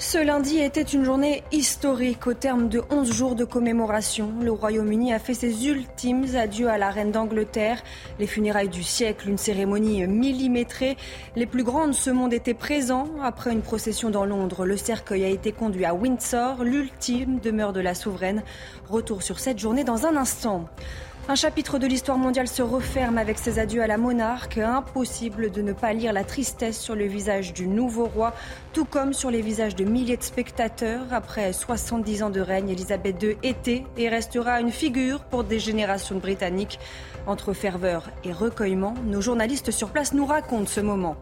Ce lundi était une journée historique. Au terme de 11 jours de commémoration, le Royaume-Uni a fait ses ultimes adieux à la reine d'Angleterre. Les funérailles du siècle, une cérémonie millimétrée. Les plus grands de ce monde étaient présents. Après une procession dans Londres, le cercueil a été conduit à Windsor, l'ultime demeure de la souveraine. Retour sur cette journée dans un instant. Un chapitre de l'histoire mondiale se referme avec ses adieux à la monarque. Impossible de ne pas lire la tristesse sur le visage du nouveau roi, tout comme sur les visages de milliers de spectateurs. Après 70 ans de règne, Elisabeth II était et restera une figure pour des générations de Britanniques. Entre ferveur et recueillement, nos journalistes sur place nous racontent ce moment.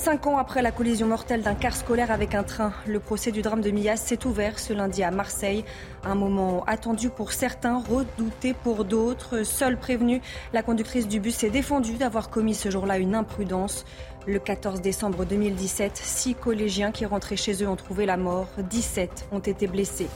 Cinq ans après la collision mortelle d'un car scolaire avec un train, le procès du drame de Millas s'est ouvert ce lundi à Marseille. Un moment attendu pour certains, redouté pour d'autres. Seule prévenue, la conductrice du bus s'est défendue d'avoir commis ce jour-là une imprudence. Le 14 décembre 2017, six collégiens qui rentraient chez eux ont trouvé la mort. 17 ont été blessés.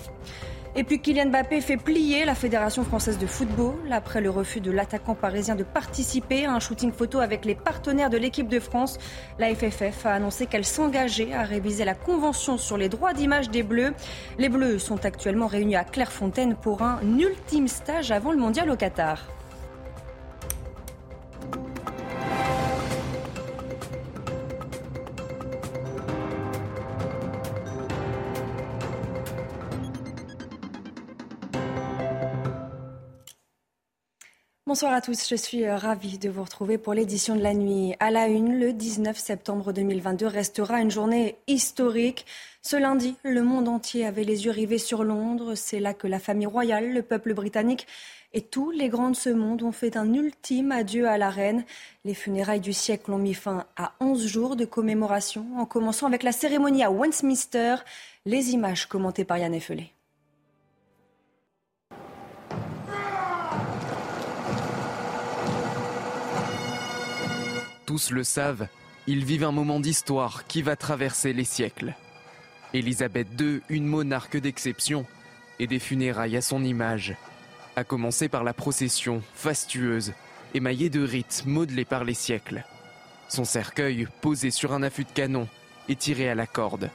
Et puis Kylian Mbappé fait plier la Fédération française de football après le refus de l'attaquant parisien de participer à un shooting photo avec les partenaires de l'équipe de France. La FFF a annoncé qu'elle s'engageait à réviser la convention sur les droits d'image des Bleus. Les Bleus sont actuellement réunis à Clairefontaine pour un ultime stage avant le mondial au Qatar. Bonsoir à tous, je suis euh, ravie de vous retrouver pour l'édition de la nuit. À la une, le 19 septembre 2022 restera une journée historique. Ce lundi, le monde entier avait les yeux rivés sur Londres. C'est là que la famille royale, le peuple britannique et tous les grands de ce monde ont fait un ultime adieu à la reine. Les funérailles du siècle ont mis fin à 11 jours de commémoration, en commençant avec la cérémonie à Westminster. Les images commentées par Yann Effelé. Tous le savent, ils vivent un moment d'histoire qui va traverser les siècles. Élisabeth II, une monarque d'exception, et des funérailles à son image, à commencer par la procession fastueuse, émaillée de rites modelés par les siècles. Son cercueil, posé sur un affût de canon, est tiré à la corde.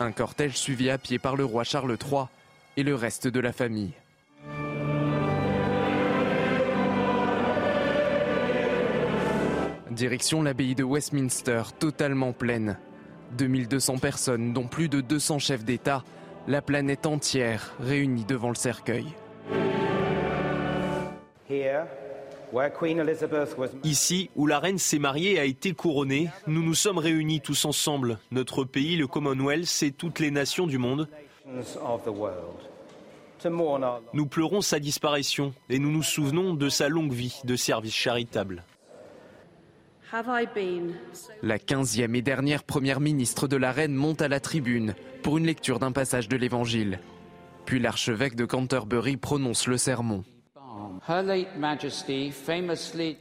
Un cortège suivi à pied par le roi Charles III et le reste de la famille. Direction l'abbaye de Westminster, totalement pleine. 2200 personnes, dont plus de 200 chefs d'État, la planète entière réunie devant le cercueil. Ici, où la reine s'est mariée et a été couronnée, nous nous sommes réunis tous ensemble, notre pays, le Commonwealth et toutes les nations du monde. Nous pleurons sa disparition et nous nous souvenons de sa longue vie de service charitable. La quinzième et dernière première ministre de la reine monte à la tribune pour une lecture d'un passage de l'Évangile. Puis l'archevêque de Canterbury prononce le sermon.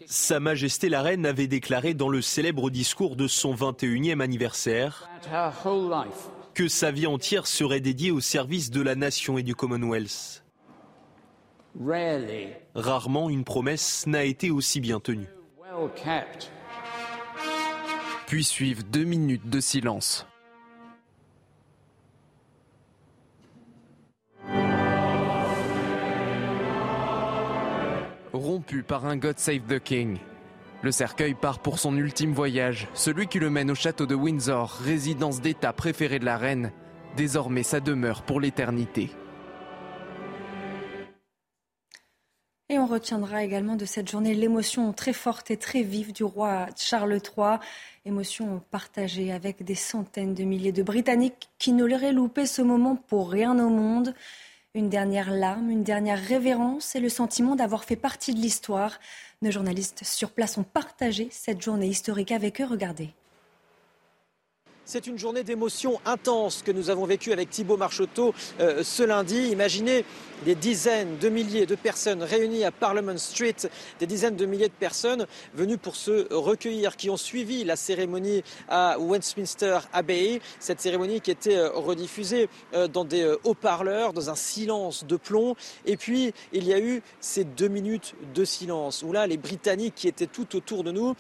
Sa Majesté la Reine avait déclaré dans le célèbre discours de son 21e anniversaire que sa vie entière serait dédiée au service de la nation et du Commonwealth. Rarement une promesse n'a été aussi bien tenue. Puis suivent deux minutes de silence. Rompu par un God Save the King. Le cercueil part pour son ultime voyage, celui qui le mène au château de Windsor, résidence d'État préférée de la reine, désormais sa demeure pour l'éternité. Et on retiendra également de cette journée l'émotion très forte et très vive du roi Charles III, émotion partagée avec des centaines de milliers de Britanniques qui ne l'auraient loupé ce moment pour rien au monde. Une dernière larme, une dernière révérence et le sentiment d'avoir fait partie de l'histoire. Nos journalistes sur place ont partagé cette journée historique avec eux. Regardez. C'est une journée d'émotion intense que nous avons vécue avec Thibault Marcheteau euh, ce lundi. Imaginez des dizaines de milliers de personnes réunies à Parliament Street, des dizaines de milliers de personnes venues pour se recueillir, qui ont suivi la cérémonie à Westminster Abbey, cette cérémonie qui était euh, rediffusée euh, dans des euh, haut-parleurs, dans un silence de plomb. Et puis, il y a eu ces deux minutes de silence, où là, les Britanniques qui étaient tout autour de nous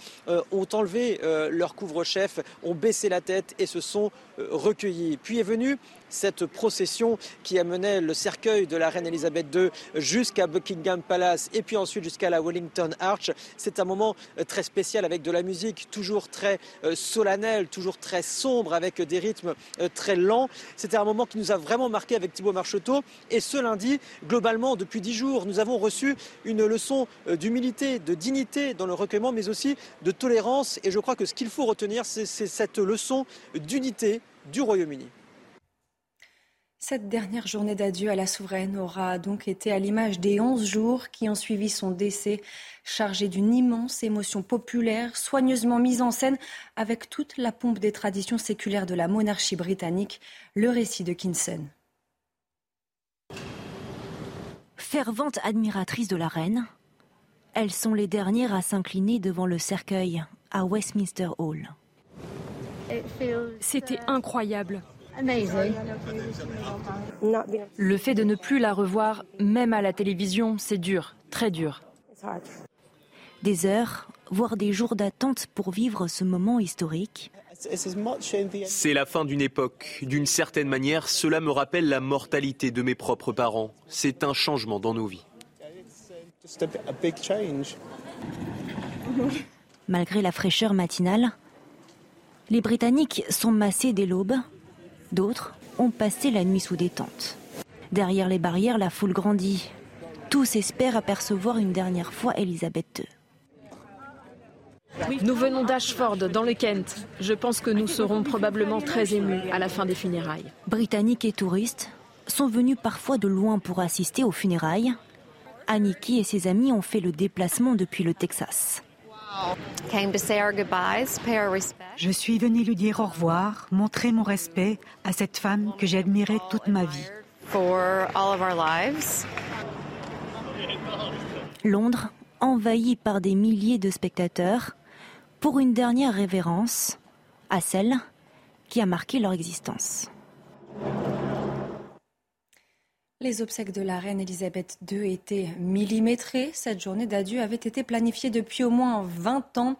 ont enlevé leur couvre-chef, ont baissé la tête et se sont recueillis. Puis est venue cette procession qui amenait le cercueil de la reine Elisabeth II jusqu'à Buckingham Palace et puis ensuite jusqu'à la Wellington Arch. C'est un moment euh, très spécial avec de la musique toujours très euh, solennelle, toujours très sombre, avec des rythmes euh, très lents. C'était un moment qui nous a vraiment marqué avec Thibaut Marcheteau. Et ce lundi, globalement, depuis dix jours, nous avons reçu une leçon d'humilité, de dignité dans le recueillement, mais aussi de tolérance. Et je crois que ce qu'il faut retenir, c'est cette leçon d'unité du Royaume-Uni. Cette dernière journée d'adieu à la souveraine aura donc été à l'image des 11 jours qui ont suivi son décès, chargé d'une immense émotion populaire, soigneusement mise en scène avec toute la pompe des traditions séculaires de la monarchie britannique, le récit de Kinson. Fervente admiratrice de la reine, elles sont les dernières à s'incliner devant le cercueil à Westminster Hall. C'était incroyable. Le fait de ne plus la revoir, même à la télévision, c'est dur, très dur. Des heures, voire des jours d'attente pour vivre ce moment historique. C'est la fin d'une époque. D'une certaine manière, cela me rappelle la mortalité de mes propres parents. C'est un changement dans nos vies. Malgré la fraîcheur matinale, les Britanniques sont massés dès l'aube D'autres ont passé la nuit sous des tentes. Derrière les barrières, la foule grandit. Tous espèrent apercevoir une dernière fois Elisabeth II. Nous venons d'Ashford, dans le Kent. Je pense que nous serons probablement très émus à la fin des funérailles. Britanniques et touristes sont venus parfois de loin pour assister aux funérailles. Aniki et ses amis ont fait le déplacement depuis le Texas. Je suis venue lui dire au revoir, montrer mon respect à cette femme que j'ai admirée toute ma vie. Londres, envahi par des milliers de spectateurs, pour une dernière révérence à celle qui a marqué leur existence. Les obsèques de la reine Elisabeth II étaient millimétrées. Cette journée d'adieu avait été planifiée depuis au moins 20 ans.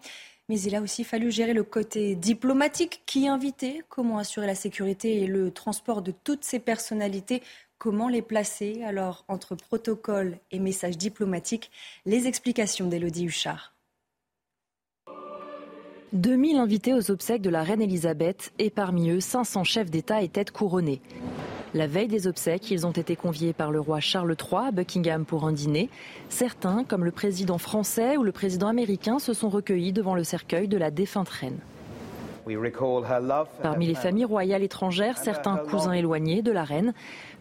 Mais il a aussi fallu gérer le côté diplomatique. Qui inviter Comment assurer la sécurité et le transport de toutes ces personnalités? Comment les placer? Alors, entre protocole et messages diplomatiques, les explications d'Élodie Huchard. 2000 invités aux obsèques de la reine Elisabeth et parmi eux 500 chefs d'État et têtes couronnées. La veille des obsèques, ils ont été conviés par le roi Charles III à Buckingham pour un dîner. Certains, comme le président français ou le président américain, se sont recueillis devant le cercueil de la défunte reine. Parmi les familles royales étrangères, certains cousins éloignés de la reine,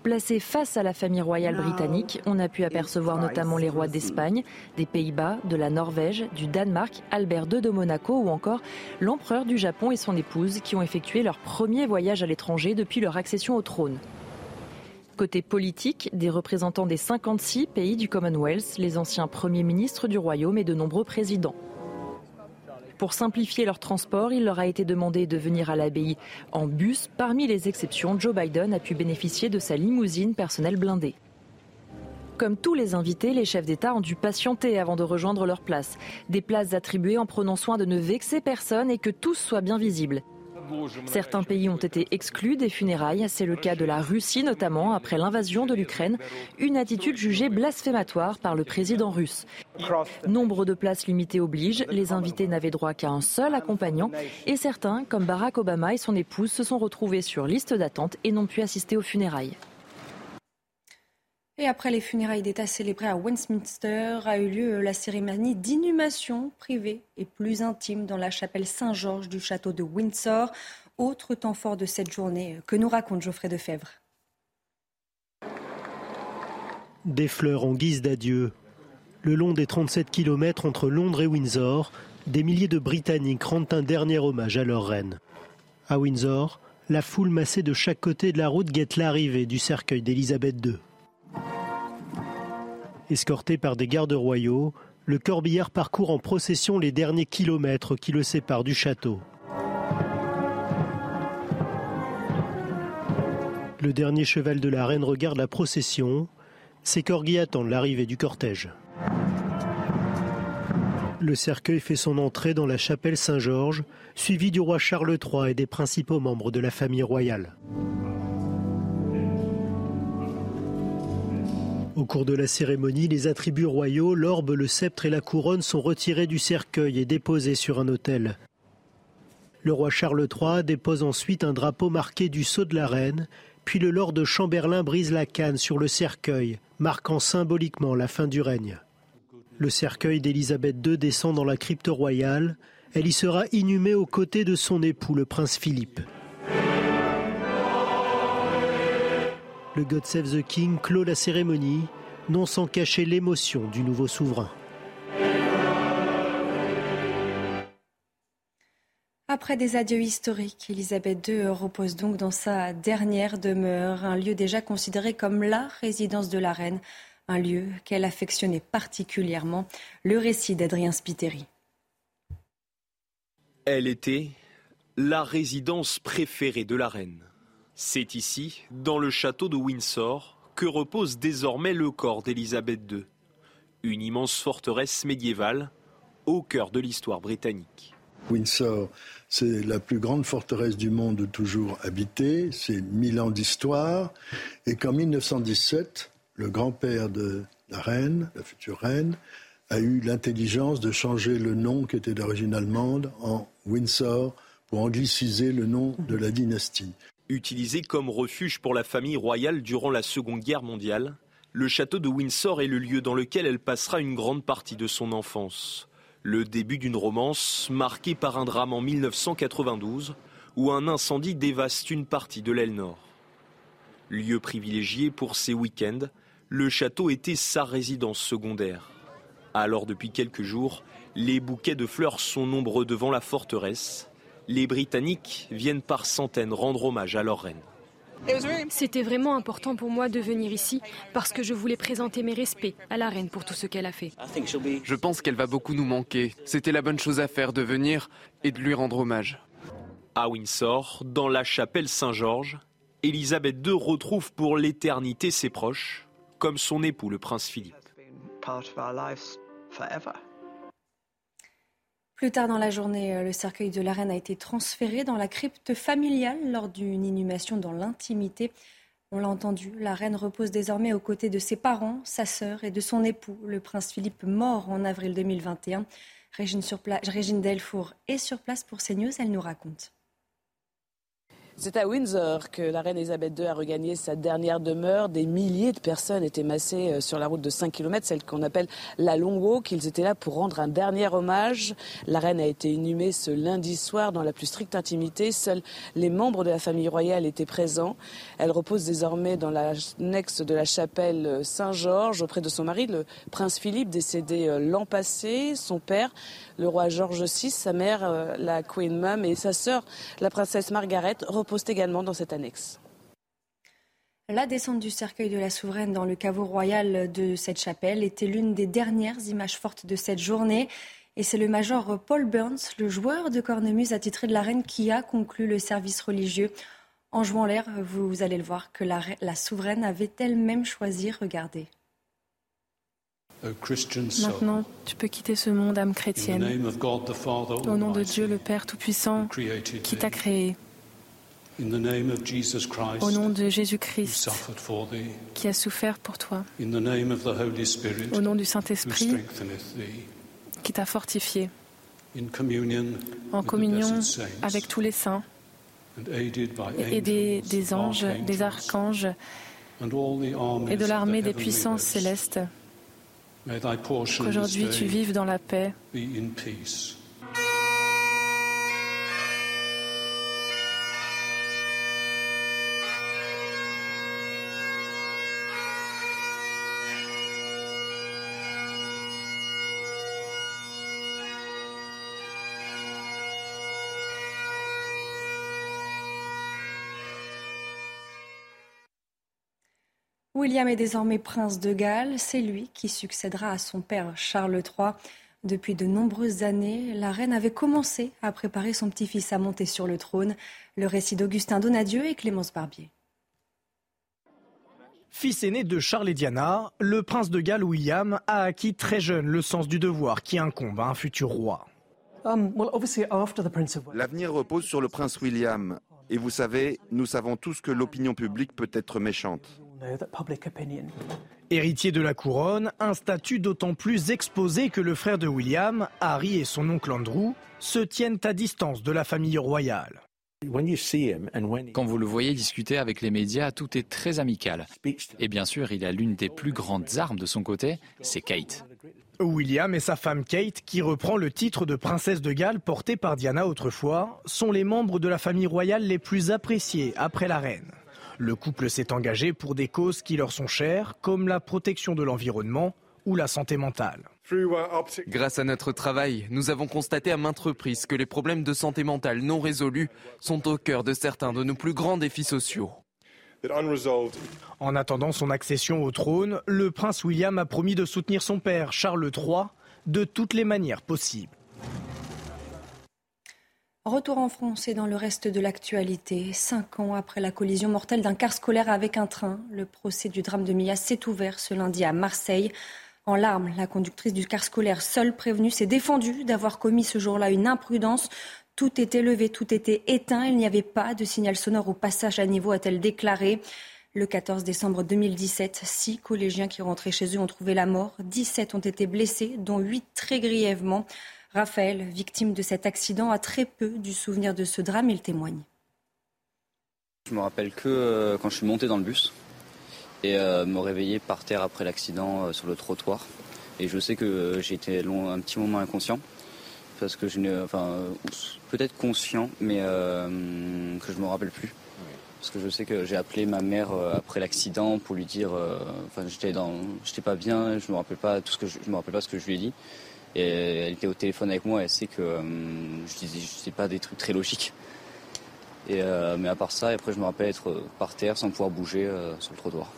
placés face à la famille royale britannique, on a pu apercevoir notamment les rois d'Espagne, des Pays-Bas, de la Norvège, du Danemark, Albert II de Monaco ou encore l'empereur du Japon et son épouse qui ont effectué leur premier voyage à l'étranger depuis leur accession au trône. Côté politique, des représentants des 56 pays du Commonwealth, les anciens premiers ministres du royaume et de nombreux présidents. Pour simplifier leur transport, il leur a été demandé de venir à l'abbaye en bus. Parmi les exceptions, Joe Biden a pu bénéficier de sa limousine personnelle blindée. Comme tous les invités, les chefs d'État ont dû patienter avant de rejoindre leur place. Des places attribuées en prenant soin de ne vexer personne et que tous soient bien visibles. Certains pays ont été exclus des funérailles. C'est le cas de la Russie notamment après l'invasion de l'Ukraine, une attitude jugée blasphématoire par le président russe. Nombre de places limitées obligent. Les invités n'avaient droit qu'à un seul accompagnant et certains, comme Barack Obama et son épouse, se sont retrouvés sur liste d'attente et n'ont pu assister aux funérailles. Et après les funérailles d'État célébrées à Westminster, a eu lieu la cérémonie d'inhumation privée et plus intime dans la chapelle Saint-Georges du château de Windsor. Autre temps fort de cette journée que nous raconte Geoffrey Defebvre. Des fleurs en guise d'adieu. Le long des 37 km entre Londres et Windsor, des milliers de Britanniques rendent un dernier hommage à leur reine. À Windsor, la foule massée de chaque côté de la route guette l'arrivée du cercueil d'Élisabeth II. Escorté par des gardes royaux, le corbillard parcourt en procession les derniers kilomètres qui le séparent du château. Le dernier cheval de la reine regarde la procession. Ses corgis attendent l'arrivée du cortège. Le cercueil fait son entrée dans la chapelle Saint-Georges, suivi du roi Charles III et des principaux membres de la famille royale. Au cours de la cérémonie, les attributs royaux, l'orbe, le sceptre et la couronne sont retirés du cercueil et déposés sur un autel. Le roi Charles III dépose ensuite un drapeau marqué du sceau de la reine, puis le lord Chamberlain brise la canne sur le cercueil, marquant symboliquement la fin du règne. Le cercueil d'Élisabeth II descend dans la crypte royale. Elle y sera inhumée aux côtés de son époux, le prince Philippe. Le God Save the King clôt la cérémonie, non sans cacher l'émotion du nouveau souverain. Après des adieux historiques, Elisabeth II repose donc dans sa dernière demeure, un lieu déjà considéré comme la résidence de la reine, un lieu qu'elle affectionnait particulièrement. Le récit d'Adrien Spiteri. Elle était la résidence préférée de la reine. C'est ici, dans le château de Windsor, que repose désormais le corps d'Élisabeth II, une immense forteresse médiévale au cœur de l'histoire britannique. Windsor, c'est la plus grande forteresse du monde toujours habitée, c'est mille ans d'histoire, et qu'en 1917, le grand-père de la reine, la future reine, a eu l'intelligence de changer le nom qui était d'origine allemande en Windsor pour angliciser le nom de la dynastie. Utilisé comme refuge pour la famille royale durant la Seconde Guerre mondiale, le château de Windsor est le lieu dans lequel elle passera une grande partie de son enfance. Le début d'une romance marquée par un drame en 1992 où un incendie dévaste une partie de l'aile nord. Lieu privilégié pour ses week-ends, le château était sa résidence secondaire. Alors depuis quelques jours, les bouquets de fleurs sont nombreux devant la forteresse les Britanniques viennent par centaines rendre hommage à leur reine. C'était vraiment important pour moi de venir ici parce que je voulais présenter mes respects à la reine pour tout ce qu'elle a fait. Je pense qu'elle va beaucoup nous manquer. C'était la bonne chose à faire de venir et de lui rendre hommage. À Windsor, dans la chapelle Saint-Georges, Elisabeth II retrouve pour l'éternité ses proches, comme son époux le prince Philippe. Plus tard dans la journée, euh, le cercueil de la reine a été transféré dans la crypte familiale lors d'une inhumation dans l'intimité. On l'a entendu, la reine repose désormais aux côtés de ses parents, sa sœur et de son époux, le prince Philippe, mort en avril 2021. Régine, Régine Delfour est sur place pour CNews, elle nous raconte. C'est à Windsor que la reine Elisabeth II a regagné sa dernière demeure. Des milliers de personnes étaient massées euh, sur la route de 5 km, celle qu'on appelle la Long Walk. Ils étaient là pour rendre un dernier hommage. La reine a été inhumée ce lundi soir dans la plus stricte intimité. Seuls les membres de la famille royale étaient présents. Elle repose désormais dans l'annexe de la chapelle Saint-Georges auprès de son mari, le prince Philippe, décédé euh, l'an passé, son père, le roi George VI, sa mère, euh, la Queen Mum, et sa sœur, la princesse Margaret, reposent également dans cette annexe. La descente du cercueil de la souveraine dans le caveau royal de cette chapelle était l'une des dernières images fortes de cette journée. Et c'est le major Paul Burns, le joueur de cornemuse attitré de la reine, qui a conclu le service religieux. En jouant l'air, vous allez le voir, que la, la souveraine avait elle-même choisi, regardez. Maintenant, tu peux quitter ce monde, âme chrétienne, au nom de Dieu le Père Tout-Puissant qui t'a créé, au nom de Jésus-Christ qui a souffert pour toi, au nom du Saint-Esprit qui t'a fortifié, en communion avec tous les saints, et aidé des anges, des archanges et de l'armée des puissances célestes. Qu'aujourd'hui tu vives dans la paix. William est désormais prince de Galles. C'est lui qui succédera à son père Charles III. Depuis de nombreuses années, la reine avait commencé à préparer son petit-fils à monter sur le trône. Le récit d'Augustin Donadieu et Clémence Barbier. Fils aîné de Charles et Diana, le prince de Galles William a acquis très jeune le sens du devoir qui incombe à un futur roi. Um, L'avenir repose sur le prince William. Et vous savez, nous savons tous que l'opinion publique peut être méchante. Héritier de la couronne, un statut d'autant plus exposé que le frère de William, Harry et son oncle Andrew, se tiennent à distance de la famille royale. Quand vous le voyez discuter avec les médias, tout est très amical. Et bien sûr, il a l'une des plus grandes armes de son côté, c'est Kate. William et sa femme Kate, qui reprend le titre de princesse de Galles porté par Diana autrefois, sont les membres de la famille royale les plus appréciés après la reine. Le couple s'est engagé pour des causes qui leur sont chères, comme la protection de l'environnement ou la santé mentale. Grâce à notre travail, nous avons constaté à maintes reprises que les problèmes de santé mentale non résolus sont au cœur de certains de nos plus grands défis sociaux. En attendant son accession au trône, le prince William a promis de soutenir son père, Charles III, de toutes les manières possibles. Retour en France et dans le reste de l'actualité. Cinq ans après la collision mortelle d'un car scolaire avec un train, le procès du drame de Mia s'est ouvert ce lundi à Marseille. En larmes, la conductrice du car scolaire, seule prévenue, s'est défendue d'avoir commis ce jour-là une imprudence. Tout était levé, tout était éteint. Il n'y avait pas de signal sonore au passage à niveau, a-t-elle déclaré. Le 14 décembre 2017, six collégiens qui rentraient chez eux ont trouvé la mort. 17 ont été blessés, dont huit très grièvement. Raphaël, victime de cet accident, a très peu du souvenir de ce drame. Il témoigne. Je me rappelle que euh, quand je suis monté dans le bus et euh, me réveiller par terre après l'accident euh, sur le trottoir. Et je sais que été un petit moment inconscient parce que je n'ai, enfin, peut-être conscient, mais que je me rappelle plus. Parce que je sais que j'ai appelé ma mère après l'accident pour lui dire, enfin, j'étais dans, j'étais pas bien, je me rappelle pas tout ce que je, me rappelle pas ce que je lui ai dit. Elle était au téléphone avec moi, elle sait que je disais, je sais pas des trucs très logiques. Et, mais à part ça, après, je me rappelle être par terre sans pouvoir bouger sur le trottoir.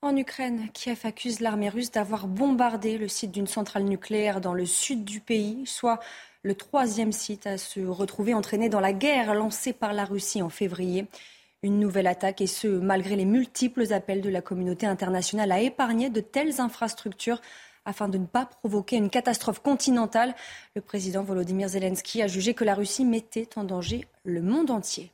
En Ukraine, Kiev accuse l'armée russe d'avoir bombardé le site d'une centrale nucléaire dans le sud du pays, soit le troisième site à se retrouver entraîné dans la guerre lancée par la Russie en février. Une nouvelle attaque, et ce, malgré les multiples appels de la communauté internationale à épargner de telles infrastructures afin de ne pas provoquer une catastrophe continentale. Le président Volodymyr Zelensky a jugé que la Russie mettait en danger le monde entier.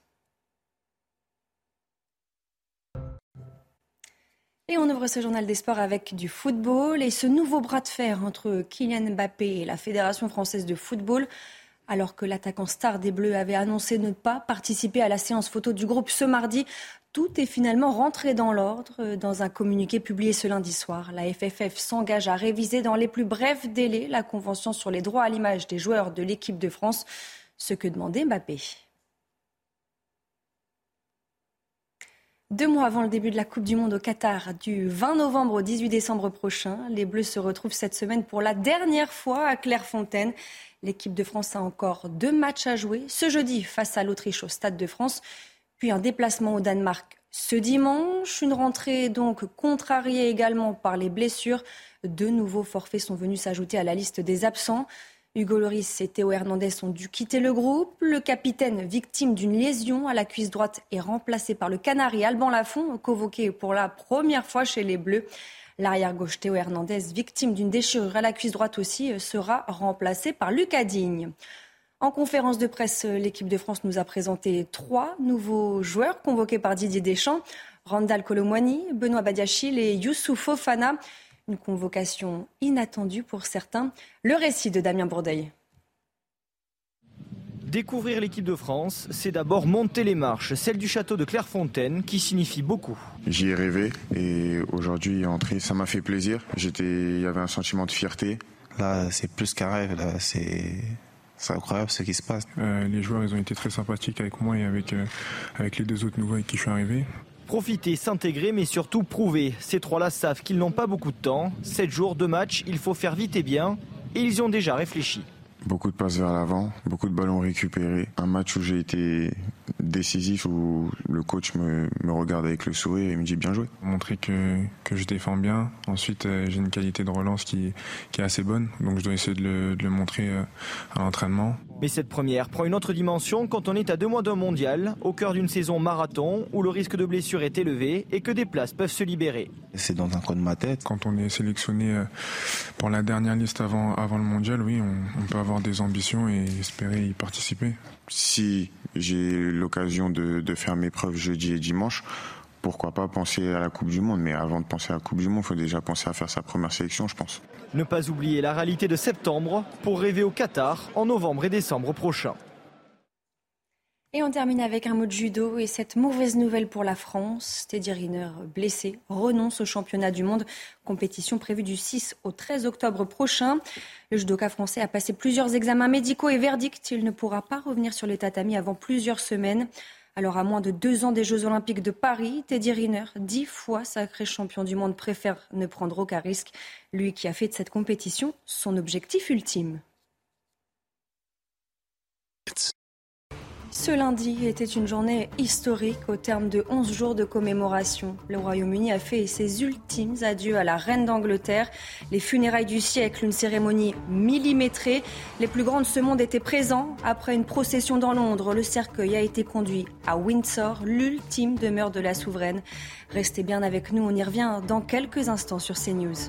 Et on ouvre ce journal des sports avec du football et ce nouveau bras de fer entre Kylian Mbappé et la Fédération française de football. Alors que l'attaquant star des Bleus avait annoncé ne pas participer à la séance photo du groupe ce mardi, tout est finalement rentré dans l'ordre. Dans un communiqué publié ce lundi soir, la FFF s'engage à réviser dans les plus brefs délais la convention sur les droits à l'image des joueurs de l'équipe de France, ce que demandait Mbappé. Deux mois avant le début de la Coupe du Monde au Qatar, du 20 novembre au 18 décembre prochain, les Bleus se retrouvent cette semaine pour la dernière fois à Clairefontaine. L'équipe de France a encore deux matchs à jouer. Ce jeudi face à l'Autriche au Stade de France, puis un déplacement au Danemark ce dimanche. Une rentrée donc contrariée également par les blessures. Deux nouveaux forfaits sont venus s'ajouter à la liste des absents. Hugo Loris et Théo Hernandez ont dû quitter le groupe. Le capitaine, victime d'une lésion à la cuisse droite, est remplacé par le Canari Alban Lafont, convoqué pour la première fois chez les Bleus. L'arrière-gauche Théo Hernandez, victime d'une déchirure à la cuisse droite aussi, sera remplacé par Lucas Digne. En conférence de presse, l'équipe de France nous a présenté trois nouveaux joueurs convoqués par Didier Deschamps. Randall Colomwani, Benoît Badiachil et Youssouf Fofana. Une convocation inattendue pour certains. Le récit de Damien Bourdeil. Découvrir l'équipe de France, c'est d'abord monter les marches, celle du château de Clairefontaine, qui signifie beaucoup. J'y ai rêvé et aujourd'hui entrer, ça m'a fait plaisir. J'étais, il y avait un sentiment de fierté. Là, c'est plus qu'un rêve. Là, c'est c'est incroyable ce qui se passe. Euh, les joueurs, ils ont été très sympathiques avec moi et avec, euh, avec les deux autres nouveaux avec qui je suis arrivé. Profiter, s'intégrer, mais surtout prouver. Ces trois-là savent qu'ils n'ont pas beaucoup de temps. Sept jours de match, il faut faire vite et bien. Et ils y ont déjà réfléchi. Beaucoup de passes vers l'avant, beaucoup de ballons récupérés. Un match où j'ai été décisif où le coach me, me, regarde avec le sourire et me dit bien joué. Montrer que, que je défends bien. Ensuite, euh, j'ai une qualité de relance qui, qui, est assez bonne, donc je dois essayer de le, de le montrer euh, à l'entraînement. Mais cette première prend une autre dimension quand on est à deux mois d'un mondial, au cœur d'une saison marathon où le risque de blessure est élevé et que des places peuvent se libérer. C'est dans un coin de ma tête. Quand on est sélectionné euh, pour la dernière liste avant, avant le mondial, oui, on, on peut avoir des ambitions et espérer y participer. Si j'ai l'occasion de, de faire mes preuves jeudi et dimanche, pourquoi pas penser à la Coupe du Monde. Mais avant de penser à la Coupe du Monde, il faut déjà penser à faire sa première sélection, je pense. Ne pas oublier la réalité de septembre pour rêver au Qatar en novembre et décembre prochain. Et on termine avec un mot de judo et cette mauvaise nouvelle pour la France. Teddy Riner, blessé, renonce au championnat du monde, compétition prévue du 6 au 13 octobre prochain. Le judoka français a passé plusieurs examens médicaux et verdict, il ne pourra pas revenir sur les tatamis avant plusieurs semaines. Alors à moins de deux ans des Jeux Olympiques de Paris, Teddy Riner, dix fois sacré champion du monde, préfère ne prendre aucun risque. Lui qui a fait de cette compétition son objectif ultime. Ce lundi était une journée historique au terme de 11 jours de commémoration. Le Royaume-Uni a fait ses ultimes adieux à la reine d'Angleterre. Les funérailles du siècle, une cérémonie millimétrée. Les plus grands de ce monde étaient présents. Après une procession dans Londres, le cercueil a été conduit à Windsor, l'ultime demeure de la souveraine. Restez bien avec nous, on y revient dans quelques instants sur CNews.